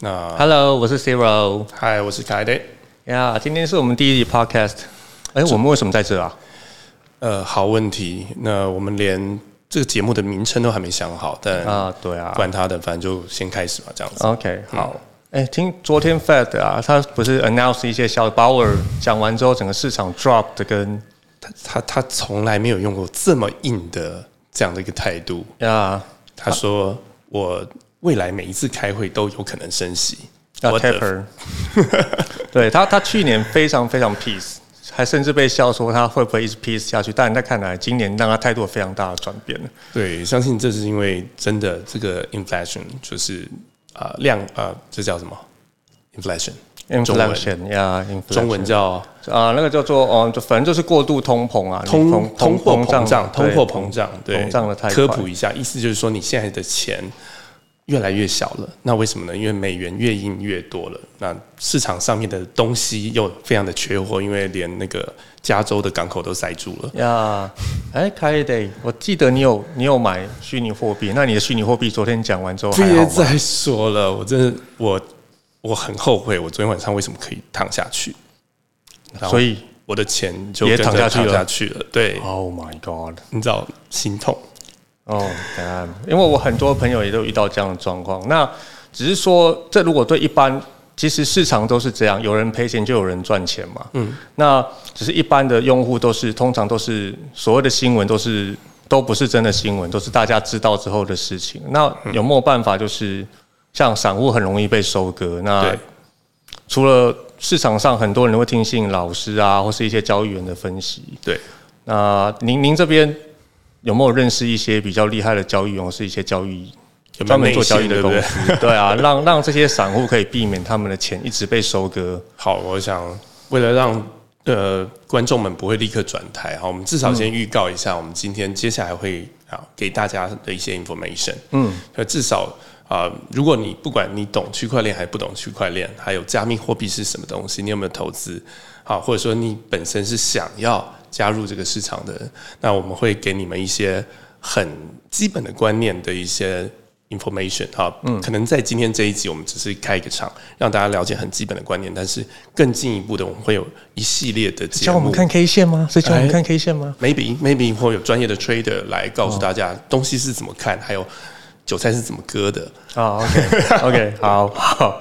那 Hello，我是 Zero。嗨，我是凯德。呀，今天是我们第一集 Podcast。哎，我们为什么在这啊？呃，好问题。那我们连这个节目的名称都还没想好，但啊，对啊，管他的，反正就先开始吧，这样子。OK，好。哎，听昨天 Fed 啊，他不是 announce 一些消息，Bauer 讲完之后，整个市场 drop 的跟他他他从来没有用过这么硬的这样的一个态度。呀他说：“我未来每一次开会都有可能升息。” 要 taper。对他，他去年非常非常 peace，还甚至被笑说他会不会一直 peace 下去。但在看来，今年让他态度有非常大的转变了。对，相信这是因为真的这个 inflation 就是啊、呃量啊、呃这叫什么 inflation？中文 inflation 呀中文叫啊，那个叫做哦，就反正就是过度通膨啊，通通通货膨胀，通对货膨胀，对，膨胀的太快科普一下，意思就是说你现在的钱越来越小了，那为什么呢？因为美元越印越多了，那市场上面的东西又非常的缺货，因为连那个加州的港口都塞住了。呀。哎，开 day，我记得你有你有买虚拟货币，那你的虚拟货币昨天讲完之后还？别再说了，我真的我我很后悔，我昨天晚上为什么可以躺下去，所以我的钱就也躺躺下去了下去了。对，，Oh my God，你知道心痛。哦，当然，因为我很多朋友也都遇到这样的状况。那只是说，这如果对一般，其实市场都是这样，有人赔钱就有人赚钱嘛。嗯，那只是一般的用户都是通常都是所谓的新闻都是都不是真的新闻，都是大家知道之后的事情。那有没有办法就是像散户很容易被收割？那，除了市场上很多人会听信老师啊，或是一些交易员的分析，对，那您您这边有没有认识一些比较厉害的交易员，或是一些交易有专门做交易的公对对？司？对啊，让让这些散户可以避免他们的钱一直被收割。好，我想为了让呃观众们不会立刻转台，好，我们至少先预告一下，我们今天接下来会啊给大家的一些 information。嗯，那，至少啊、如果你不管你懂区块链还是不懂区块链，还有加密货币是什么东西，你有没有投资？好，或者说你本身是想要加入这个市场的，那我们会给你们一些很基本的观念的一些 information 哈，嗯，可能在今天这一集我们只是开一个场，让大家了解很基本的观念，但是更进一步的，我们会有一系列的节目。教我们看 K 线吗？所以教我们哎看 K 线吗？maybe maybe 会有专业的 trader 来告诉大家东西是怎么看，还有韭菜是怎么割的。啊，OK OK，好好，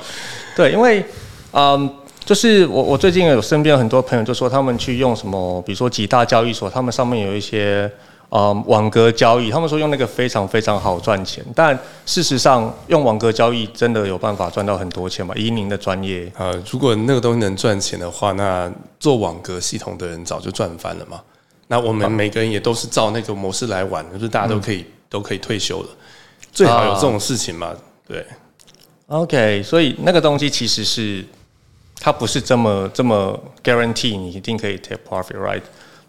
对，因为嗯，就是我我最近有身边有很多朋友就说他们去用什么，比如说几大交易所，他们上面有一些嗯网格交易，他们说用那个非常非常好赚钱，但事实上用网格交易真的有办法赚到很多钱吗？以您的专业，呃，如果那个东西能赚钱的话，那做网格系统的人早就赚翻了嘛。那我们每个人也都是照那个模式来玩，就是大家都可以、都可以退休了，最好有这种事情嘛。对，OK，所以那个东西其实是它不是这么这么 guarantee 你一定可以 take profit，right？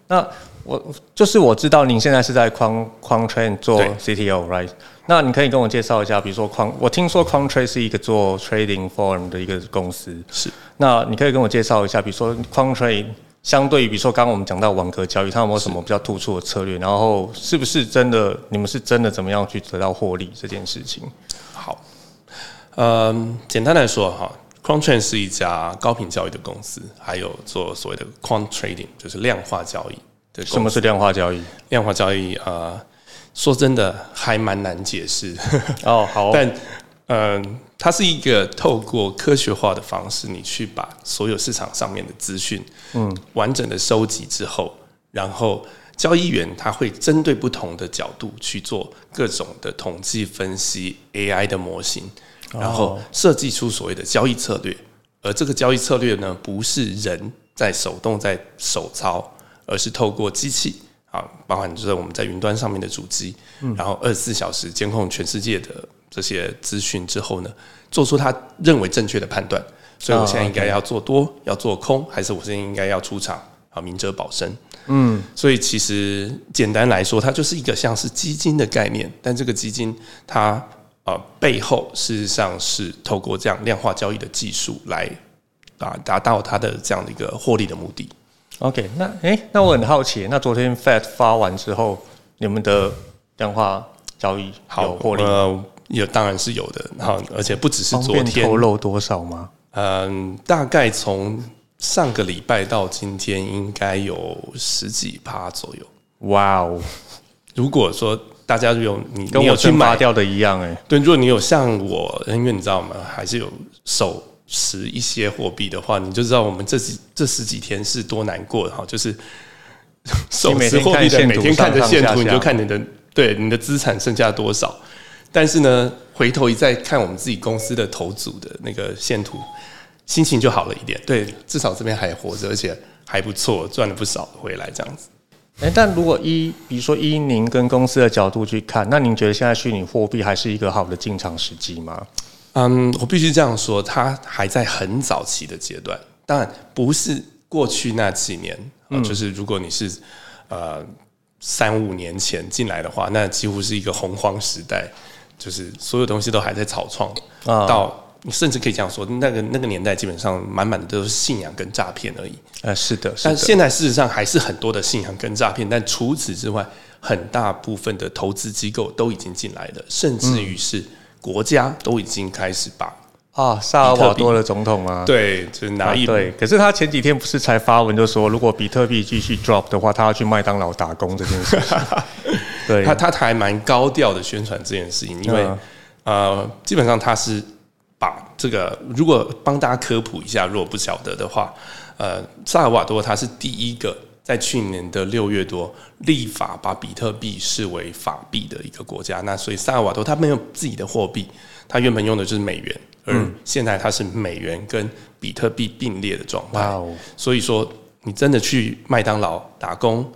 那我就是我知道您现在是在框框 train 做 CTO，right？那你可以跟我介绍一下，比如说框，我听说框 trade 是一个做 trading form 的一个公司，是那你可以跟我介绍一下，比如说框 trade 相对于比如说刚刚我们讲到网格交易，它有没有什么比较突出的策略？然后是不是真的你们是真的怎么样去得到获利这件事情？好。嗯，简单来说哈，Quanttrain 是一家高频交易的公司，还有做所谓的 Quant Trading，就是量化交易的。什么是量化交易？量化交易？呃，说真的还蛮难解释。哦，好 但嗯、呃它是一个透过科学化的方式，你去把所有市场上面的资讯，嗯，完整的收集之后，然后交易员他会针对不同的角度去做各种的统计分析 AI 的模型，然后设计出所谓的交易策略。而这个交易策略呢，不是人在手动在手操，而是透过机器啊，包含就是我们在云端上面的主机，然后二十四小时监控全世界的这些资讯之后呢，做出他认为正确的判断。所以我现在应该要做多，要做空，还是我现在应该要出场啊？明哲保身。嗯，所以其实简单来说，它就是一个像是基金的概念，但这个基金它呃背后事实上是透过这样量化交易的技术来啊达到它的这样的一个获利的目的。OK，那诶，那我很好奇，那昨天 Fed 发完之后，你们的量化交易有获利？呃，有当然是有的，然后而且不只是昨天透，露多少吗？嗯，大概从上个礼拜到今天，应该有十几趴左右。哇哦，如果说大家有你跟我去买，蒸发掉的一样哎、对，如果你有像我，因为你知道吗，还是有手持一些货币的话，你就知道我们这几这十几天是多难过的哈，就是手持货币的每天看着线图，你就看你的对你的资产剩下多少。但是呢，回头一再看我们自己公司的头组的那个线图，心情就好了一点。对，至少这边还活着，而且还不错，赚了不少回来这样子。哎、但如果依比如说依您跟公司的角度去看，那您觉得现在虚拟货币还是一个好的进场时机吗？嗯，我必须这样说，它还在很早期的阶段，当然不是过去那几年，嗯、就是如果你是呃三五年前进来的话，那几乎是一个洪荒时代，就是所有东西都还在草创，啊到你甚至可以这样说，那个那个年代基本上满满的都是信仰跟诈骗而已。呃，是的，是的，但现在事实上还是很多的信仰跟诈骗，但除此之外，很大部分的投资机构都已经进来了，甚至于是国家都已经开始把啊，萨尔瓦多的总统啊，对，就是拿一、啊对，可是他前几天不是才发文就说，如果比特币继续 drop 的话，他要去麦当劳打工这件事情。对，他他还蛮高调的宣传这件事情，因为、嗯呃，基本上他是把这个，如果帮大家科普一下，如果不晓得的话，呃，萨尔瓦多他是第一个在去年的六月多立法把比特币视为法币的一个国家。那所以萨尔瓦多他没有自己的货币，他原本用的就是美元，而现在它是美元跟比特币并列的状态。所以说，你真的去麦当劳打工，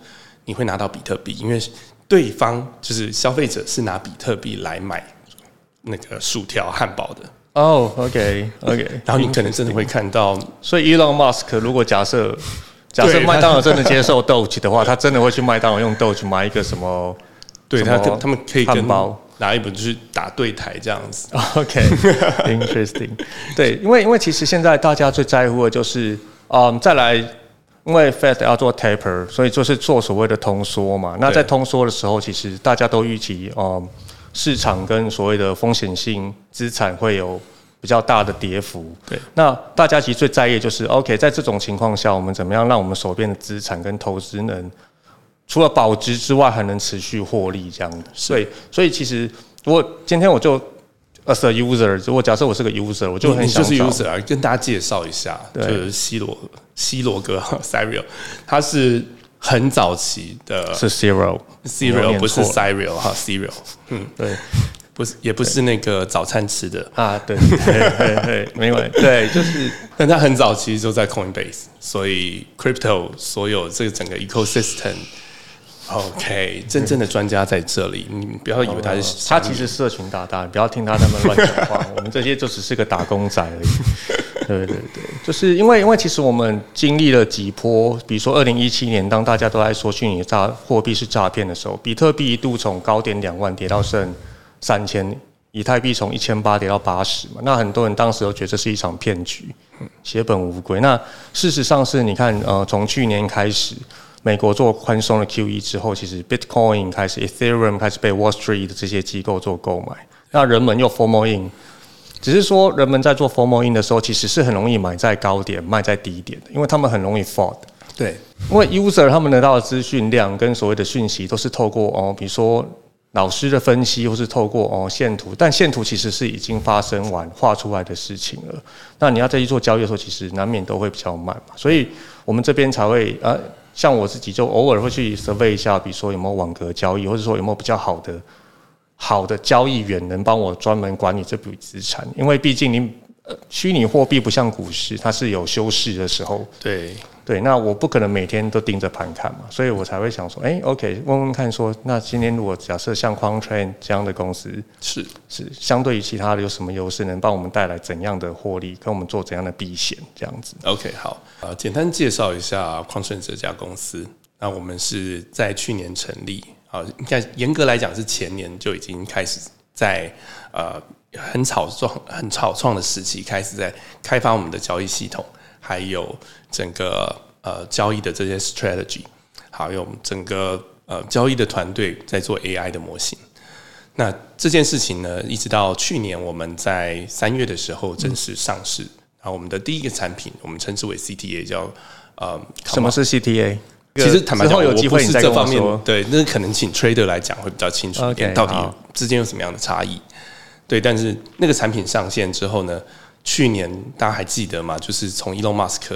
你会拿到比特币，因为对方就是消费者是拿比特币来买那个薯条、汉堡的，哦，OK，OK，然后你可能真的会看到，所以 Elon Musk 如果假设假设麦当劳真的接受 Doge 的话，他真的会去麦当劳用 Doge 买一个什么？对他跟他们可以跟汉堡拿一本就是打对台这样子。OK，interesting、对，因为因为其实现在大家最在乎的就是，嗯，再来，因为 Fed 要做 taper，所以就是做所谓的通缩嘛。那在通缩的时候，其实大家都预期，嗯，市场跟所谓的风险性资产会有比较大的跌幅。对，那大家其实最在意的就是，OK，在这种情况下，我们怎么样让我们手边的资产跟投资能除了保值之外，还能持续获利这样的。所以，所以其实如果今天我就 as a user，如果假设我是个 user，我就很你就是 user 啊，跟大家介绍一下，就是西罗西罗哥 Cyril，他是很早期的是 zero 我有 Cereal，不是念错了。Cyril 哈，Serial，嗯，对。不是也不是那个早餐吃的，啊，对对对对，没关系，对，就是但他很早期就在 Coinbase，所以 crypto 所有这个整个 ecosystem。OK，真正的专家在这里，你不要以为他是哦他其实社群大大，你不要听他那么乱讲话，我们这些就只是个打工仔而已。对对对，就是因为因为其实我们经历了几波，比如说二零一七年，当大家都在说虚拟诈货币是诈骗的时候，比特币一度从高点两万跌到剩三千，以太币从一千八跌到八十嘛，那很多人当时都觉得这是一场骗局，血本无归。那事实上是你看，呃，从去年开始。美国做宽松的 QE 之后，其实 Bitcoin 开始，Ethereum 开始被 Wall Street 的这些机构做购买，那人们又 formal in，只是说人们在做 formal in 的时候，其实是很容易买在高点，卖在低点的，因为他们很容易 fault。对因为 user 他们得到的资讯量跟所谓的讯息都是透过哦，比如说老师的分析，或是透过哦线图，但线图其实是已经发生完画出来的事情了。那你要再去做交易的时候，其实难免都会比较慢嘛。所以我们这边才会呃，像我自己就偶尔会去 survey 一下，比如说有没有网格交易，或者说有没有比较好的好的交易员能帮我专门管理这笔资产，因为毕竟你。呃，虚拟货币不像股市，它是有休市的时候，对对，那我不可能每天都盯着盘看嘛，所以我才会想说，哎、o k 问问看说，那今天如果假设像 Quantrain 这样的公司是是相对于其他的有什么优势，能帮我们带来怎样的获利，跟我们做怎样的避险这样子？OK 好，呃，简单介绍一下匡顺这家公司。那我们是在去年成立，啊，应该严格来讲是前年就已经开始在呃很草创、很草创的时期开始在开发我们的交易系统，还有整个呃交易的这些 strategy，还有整个呃交易的团队在做 AI 的模型。那这件事情呢，一直到去年我们在三月的时候正式上市，然后我们的第一个产品，我们称之为 CTA，叫呃，什么是 CTA？其实坦白讲，有机会是这方面，对，那可能请 trader 来讲会比较清楚一点，到底之间有什么样的差异。对，但是那个产品上线之后呢，去年大家还记得吗？就是从 Elon Musk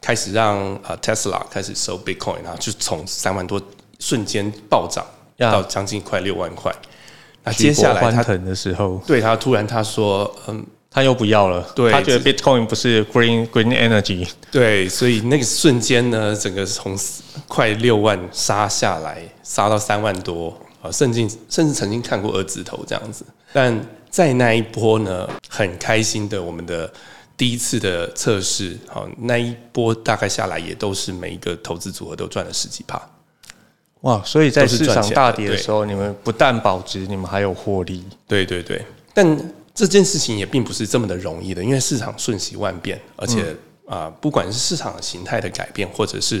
开始让啊 Tesla 开始收 Bitcoin，然后就从三万多瞬间暴涨到将近快六万块。那接下来他的时候，对他突然他说，嗯。他又不要了，他觉得 Bitcoin 不是 Green Green Energy，对，所以那个瞬间呢，整个从快六万杀下来，杀到三万多啊，甚至甚至曾经看过二字头这样子。但在那一波呢，很开心的，我们的第一次的测试，好，那一波大概下来也都是每一个投资组合都赚了十几趴。哇，所以在市场大跌的时候，你们不但保值，你们还有获利。对对对，但。这件事情也并不是这么的容易的，因为市场瞬息万变，而且啊，不管是市场形态的改变，或者是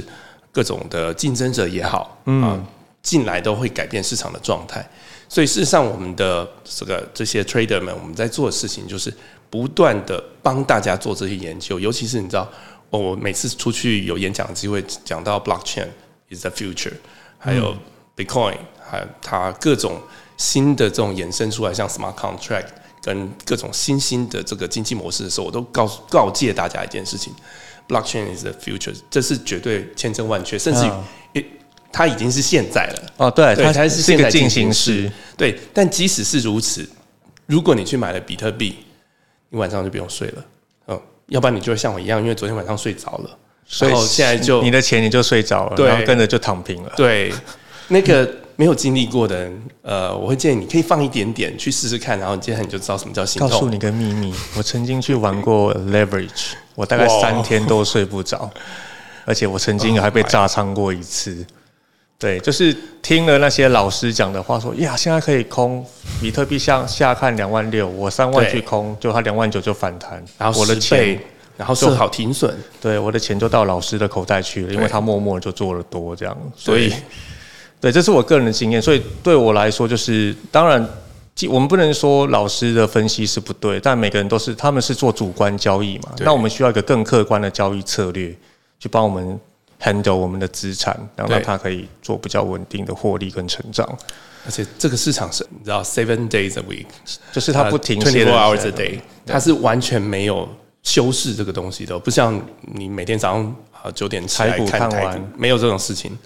各种的竞争者也好，啊，进来都会改变市场的状态。所以事实上，我们的这个这些 trader 们，我们在做的事情就是不断的帮大家做这些研究。尤其是你知道，我每次出去有演讲的机会，讲到 blockchain is the future，还有 Bitcoin，还有它各种新的这种衍生出来，像 smart contract。跟各种新兴的这个经济模式的时候，我都告诉告诫大家一件事情：blockchain is the future，这是绝对千真万确，甚至于它已经是现在了。哦，对，它才是现在进行时。对，但即使是如此，如果你去买了比特币，你晚上就不用睡了。嗯，要不然你就会像我一样，因为昨天晚上睡着了，所以现在就你的钱你就睡着了，然后跟着就躺平了。对，那个。没有经历过的人，呃，我会建议你可以放一点点去试试看，然后接下来你就知道什么叫心痛。告诉你个秘密，我曾经去玩过 leverage，我大概三天都睡不着，而且我曾经还被炸仓过一次。对，就是听了那些老师讲的话，说呀，现在可以空比特币向下看两万六，我三万去空，就它两万九就反弹，然后我的钱，然后设好停损，对，我的钱就到老师的口袋去了，因为他默默就做了多这样，所以。对，这是我个人的经验，所以对我来说，就是当然，我们不能说老师的分析是不对，但每个人都是，他们是做主观交易嘛，那我们需要一个更客观的交易策略，去帮我们 handle 我们的资产，然后让它可以做比较稳定的获利跟成长。而且这个市场是，你知道，seven days a week，就是它不停，twenty four hours a day，它是完全没有修饰这个东西的，不像你每天早上啊九点起来看台股，没有这种事情。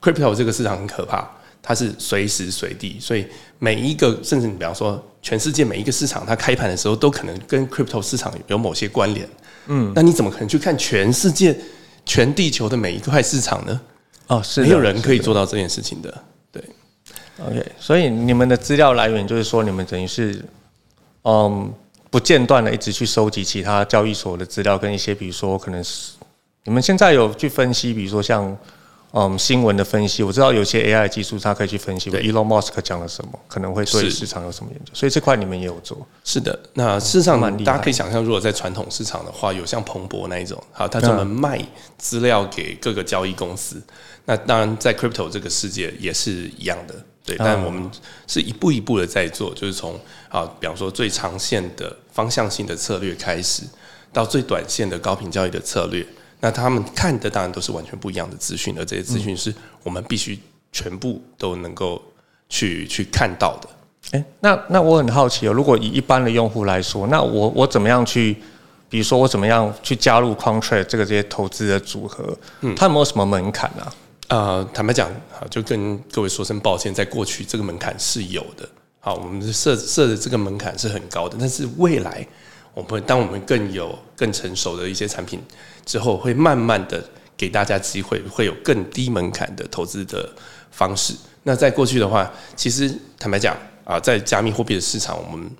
Crypto 这个市场很可怕，它是随时随地，所以每一个甚至你比方说全世界每一个市场，它开盘的时候都可能跟 Crypto 市场有某些关联。嗯，那你怎么可能去看全世界、全地球的每一块市场呢？哦，是没有人可以做到这件事情的。对，OK，所以你们的资料来源就是说，你们等于是嗯不间断的一直去收集其他交易所的资料，跟一些比如说可能是你们现在有去分析，比如说像。嗯，新闻的分析，我知道有些 AI 技术它可以去分析，Elon Musk 讲了什么，可能会对市场有什么研究，所以这块你们也有做。是的，那事实上大家可以想象，如果在传统市场的话，有像彭博那一种，好，他专门卖资料给各个交易公司。那当然，在 Crypto 这个世界也是一样的，对。但我们是一步一步的在做，就是从啊，比方说最长线的方向性的策略开始，到最短线的高频交易的策略。那他们看的当然都是完全不一样的资讯，而这些资讯是我们必须全部都能够去去看到的。哎，那那我很好奇哦，如果以一般的用户来说，那我我怎么样去，比如说我怎么样去加入 Contract 这个这些投资的组合？嗯，它有没有什么门槛呢？呃，坦白讲，好，就跟各位说声抱歉，在过去这个门槛是有的。好，我们设设的这个门槛是很高的，但是未来。我们当我们更有更成熟的一些产品之后，会慢慢的给大家机会，会有更低门槛的投资的方式。那在过去的话，其实坦白讲啊，在加密货币的市场，我们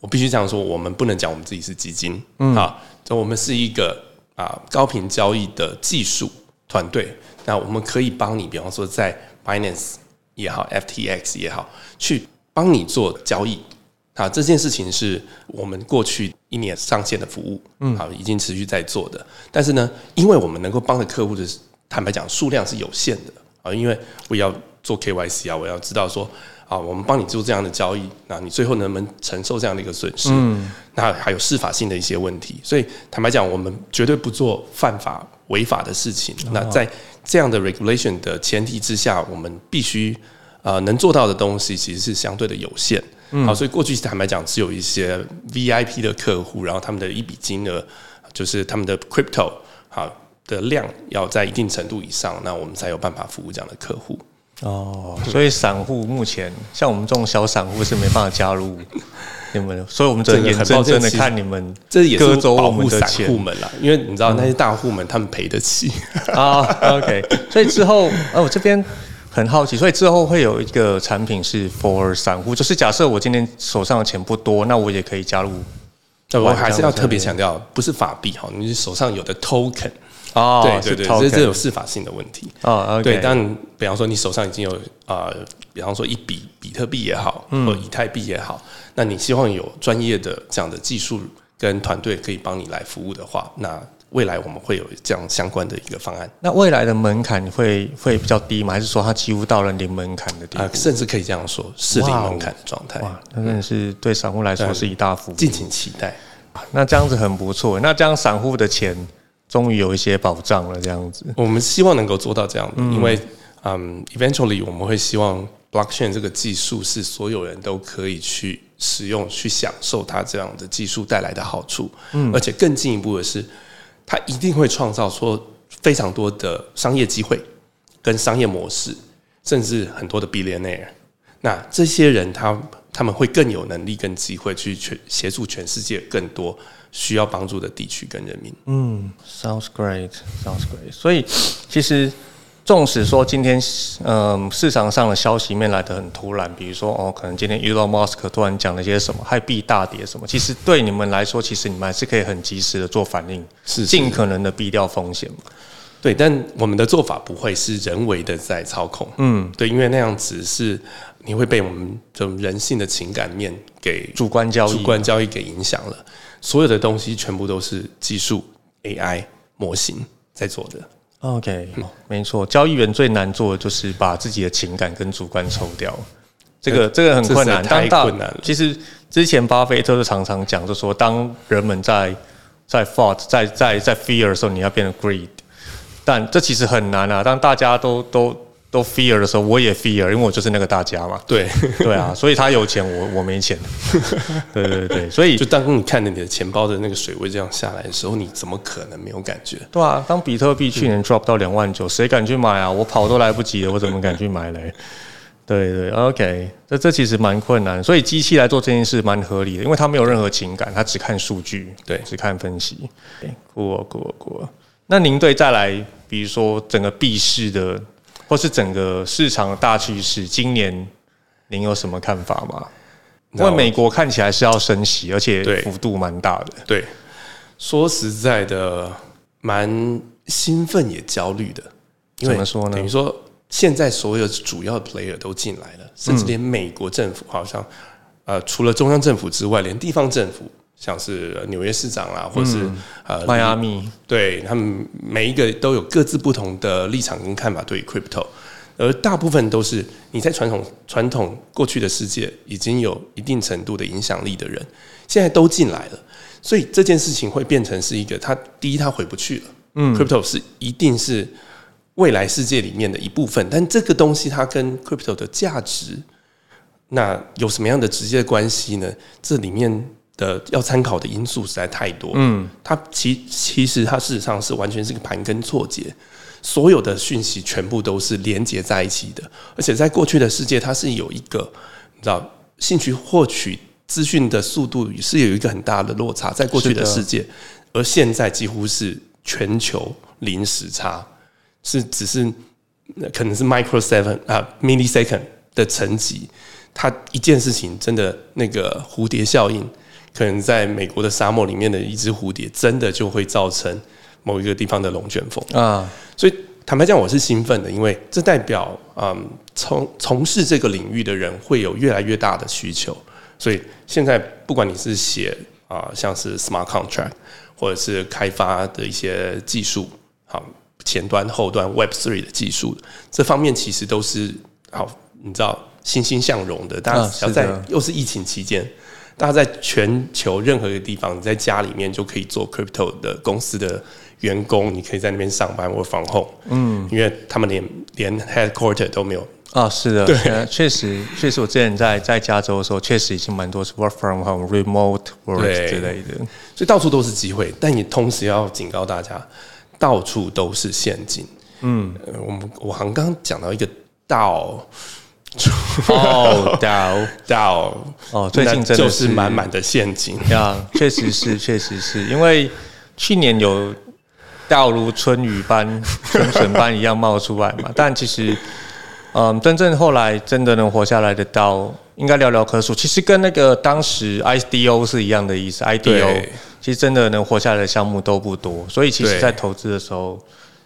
我必须这样说，我们不能讲我们自己是基金，嗯啊，我们是一个啊高频交易的技术团队。那我们可以帮你，比方说在 Binance 也好，FTX 也好，去帮你做交易。啊，这件事情是我们过去一年上线的服务，嗯，好，已经持续在做的。但是呢，因为我们能够帮的客户的坦白讲数量是有限的啊，因为我要做 KYC 啊，我要知道说啊，我们帮你做这样的交易，那你最后能不能承受这样的一个损失？嗯那还有司法性的一些问题。所以坦白讲，我们绝对不做犯法违法的事情。那在这样的 regulation 的前提之下，我们必须呃能做到的东西其实是相对的有限。好，所以过去坦白讲，只有一些 VIP 的客户，然后他们的一笔金额就是他们的 crypto 好的量要在一定程度以上，那我们才有办法服务这样的客户。哦，所以散户目前像我们这种小散户是没办法加入 你们，所以我们只能眼睁睁的看你们这也是走保护散户们啦，因为你知道那些大户们他们赔得起啊。OK，所以之后呃我这边很好奇，所以之后会有一个产品是 for 散户，就是假设我今天手上的钱不多，那我也可以加入。我还是要特别强调，不是法币哈，你手上有的 token。哦，对对对，这这有司法性的问题哦。对，但比方说你手上已经有啊，比方说一笔比特币也好，或以太币也好，那你希望有专业的这样的技术跟团队可以帮你来服务的话，那未来我们会有这样相关的一个方案。那未来的门槛会会比较低吗？还是说它几乎到了零门槛的地步？甚至可以这样说，是零门槛的状态。哇，那真的是对散户来说是一大福。敬请期待。那这样子很不错。那这样散户的钱。终于有一些保障了，这样子。我们希望能够做到这样的，因为嗯，eventually 我们会希望 blockchain 这个技术是所有人都可以去使用、去享受它这样的技术带来的好处。嗯，而且更进一步的是，他一定会创造出非常多的商业机会跟商业模式，甚至很多的 billionaire。那这些人他他们会更有能力跟机会去全协助全世界更多。需要帮助的地区跟人民。嗯，sounds great，sounds great。所以其实，纵使说今天，嗯，市场上的消息面来的很突然，比如说哦，可能今天 Elon Musk 突然讲了些什么，害币大跌什么，其实对你们来说，其实你们还是可以很及时的做反应，是尽可能的避掉风险嘛。对，但我们的做法不会是人为的在操控。嗯，对，因为那样子是你会被我们这种人性的情感面给主观交易、主观交易给影响了。所有的东西全部都是技术 AI 模型在做的。OK，没错，交易员最难做的就是把自己的情感跟主观抽掉。这个这个很困难，太困难了。其实之前巴菲特就常常讲，就说当人们在在 fault 在在在 fear 的时候，你要变成 greed。但这其实很难啊。当大家都都都 fear 的时候，我也 fear，因为我就是那个大家嘛。对对啊，所以他有钱，我我没钱。对对对，所以就当你看着你的钱包的那个水位这样下来的时候，你怎么可能没有感觉？对啊，当比特币去年 drop 到两万九，谁敢去买啊？我跑都来不及了，我怎么敢去买嘞？对对，OK，这这其实蛮困难，所以机器来做这件事蛮合理的，因为它没有任何情感，它只看数据，对，只看分析。过过过，那您对再来，比如说整个币市的。或是整个市场的大趋势，今年您有什么看法吗？因为美国看起来是要升息，而且幅度蛮大的。对，说实在的，蛮兴奋也焦虑的。怎么说呢？等于说，现在所有主要的 player 都进来了，甚至连美国政府，好像呃，除了中央政府之外，连地方政府。像是纽约市长啊，或是呃迈阿密，对他们每一个都有各自不同的立场跟看法对 crypto，而大部分都是你在传统传统过去的世界已经有一定程度的影响力的人，现在都进来了，所以这件事情会变成是一个，他第一他回不去了，嗯，crypto 是一定是未来世界里面的一部分，但这个东西它跟 crypto 的价值，那有什么样的直接关系呢？这里面。的要参考的因素实在太多，嗯，它其其实它事实上是完全是个盘根错节，所有的讯息全部都是连接在一起的，而且在过去的世界，它是有一个你知道，兴趣获取资讯的速度是有一个很大的落差，在过去的世界，而现在几乎是全球零时差，是只是可能是 micro seven 啊 millisecond 的层级，它一件事情真的那个蝴蝶效应。可能在美国的沙漠里面的一只蝴蝶，真的就会造成某一个地方的龙卷风啊！所以坦白讲，我是兴奋的，因为这代表，嗯，从从事这个领域的人会有越来越大的需求。所以现在不管你是写啊，像是 smart contract，或者是开发的一些技术，好前端、后端 Web three 的技术，这方面其实都是好，你知道。欣欣向荣的。大家只要在又是疫情期间，大家在全球任何一个地方，你在家里面就可以做 crypto 的公司的员工，你可以在那边上班或防控。嗯，因为他们连连 headquarter 都没有。啊，是的，对，确实，确实，我之前在在加州的时候，确实已经蛮多是 work from home、remote work 之类的，所以到处都是机会。但你同时要警告大家，到处都是陷阱。嗯，我们我刚刚讲到一个道，哦，道道，哦，最近真的是满满的陷阱呀，确实是，确实是因为去年有道如春雨般、春笋般一样冒出来嘛，但其实。嗯，真正后来真的能活下来的刀，应该寥寥可数。其实跟那个当时 IDO 是一样的意思。IDO 其实真的能活下来的项目都不多，所以其实在投资的时候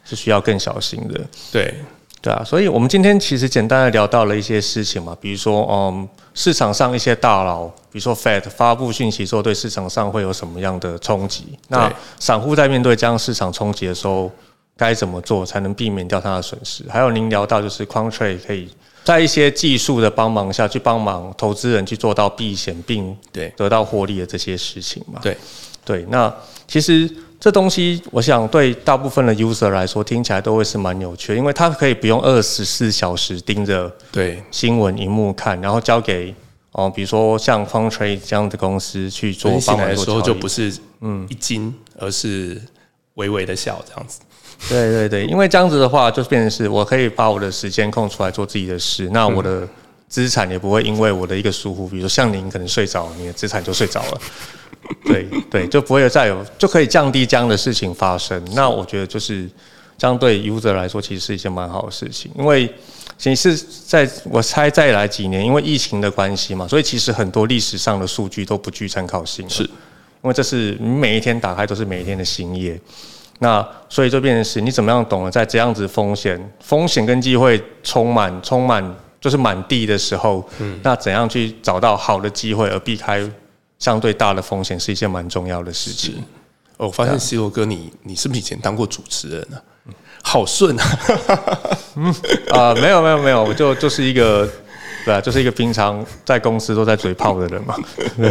是需要更小心的。对，对啊。所以我们今天其实简单的聊到了一些事情嘛，比如说，嗯，市场上一些大佬，比如说 Fed 发布讯息之后，对市场上会有什么样的冲击？那散户在面对这样市场冲击的时候。该怎么做才能避免掉它的损失？还有您聊到就是 c o n t r a 可以在一些技术的帮忙下去帮忙投资人去做到避险并对得到获利的这些事情嘛？对对，那其实这东西我想对大部分的 user 来说听起来都会是蛮有趣，因为它可以不用二十四小时盯着对新闻荧幕看，然后交给哦，比如说像 a 这样的公司去做帮忙做交易，就不是嗯一惊，而是微微的笑这样子。对对对，因为这样子的话，就变成是我可以把我的时间空出来做自己的事，那我的资产也不会因为我的一个疏忽，比如说像您可能睡着，你的资产就睡着了。对对，就不会再有，就可以降低这样的事情发生。那我觉得就是这样对 user 来说，其实是一件蛮好的事情，因为其实在我猜再来几年，因为疫情的关系嘛，所以其实很多历史上的数据都不具参考性，是因为这是你每一天打开都是每一天的新页。那所以就变成是，你怎么样懂得，在这样子风险、风险跟机会充满、充满就是满地的时候，嗯，那怎样去找到好的机会而避开相对大的风险，是一件蛮重要的事情。我发现西罗哥，你你是不是以前当过主持人呢？好顺啊！嗯 啊，没有没有没有，我就就是一个对啊，就是一个平常在公司都在嘴炮的人嘛。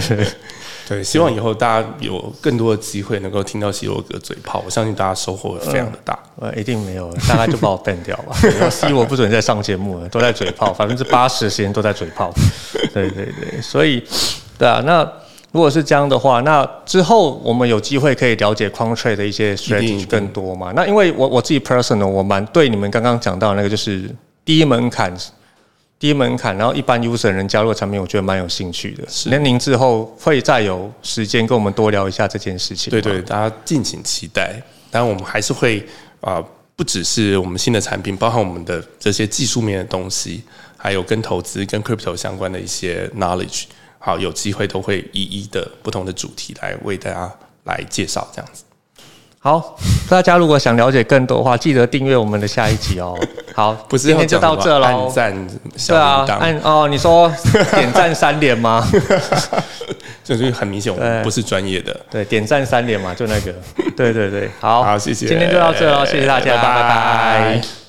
对，希望以后大家有更多的机会能够听到希罗哥嘴炮，我相信大家收获非常的大。呃，一定没有，大概就把我 ban 掉吧。希罗不准再上节目了，都在嘴炮，百分之八十的时间都在嘴炮。对对对，所以对啊，那如果是这样的话，那之后我们有机会可以了解 a 的一些 strategy 更多嘛？那因为我我自己 personal，我蛮对你们刚刚讲到那个就是第一门槛。低门槛，然后一般 user 人加入产品，我觉得蛮有兴趣的。是，那您之后会再有时间跟我们多聊一下这件事情。对对，大家敬请期待。当然，我们还是会啊，不只是我们新的产品，包含我们的这些技术面的东西，还有跟投资、跟 crypto 相关的一些 knowledge。好，有机会都会一一的不同的主题来为大家来介绍，这样子。好，大家如果想了解更多的话，记得订阅我们的下一集哦。好，不是今天就到这喽。按赞，对啊，按哦，你说点赞三连吗？这是很明显，我们不是专业的。对，点赞三连嘛，就那个。对对对，好，好，谢谢。今天就到这喽，谢谢大家，拜拜。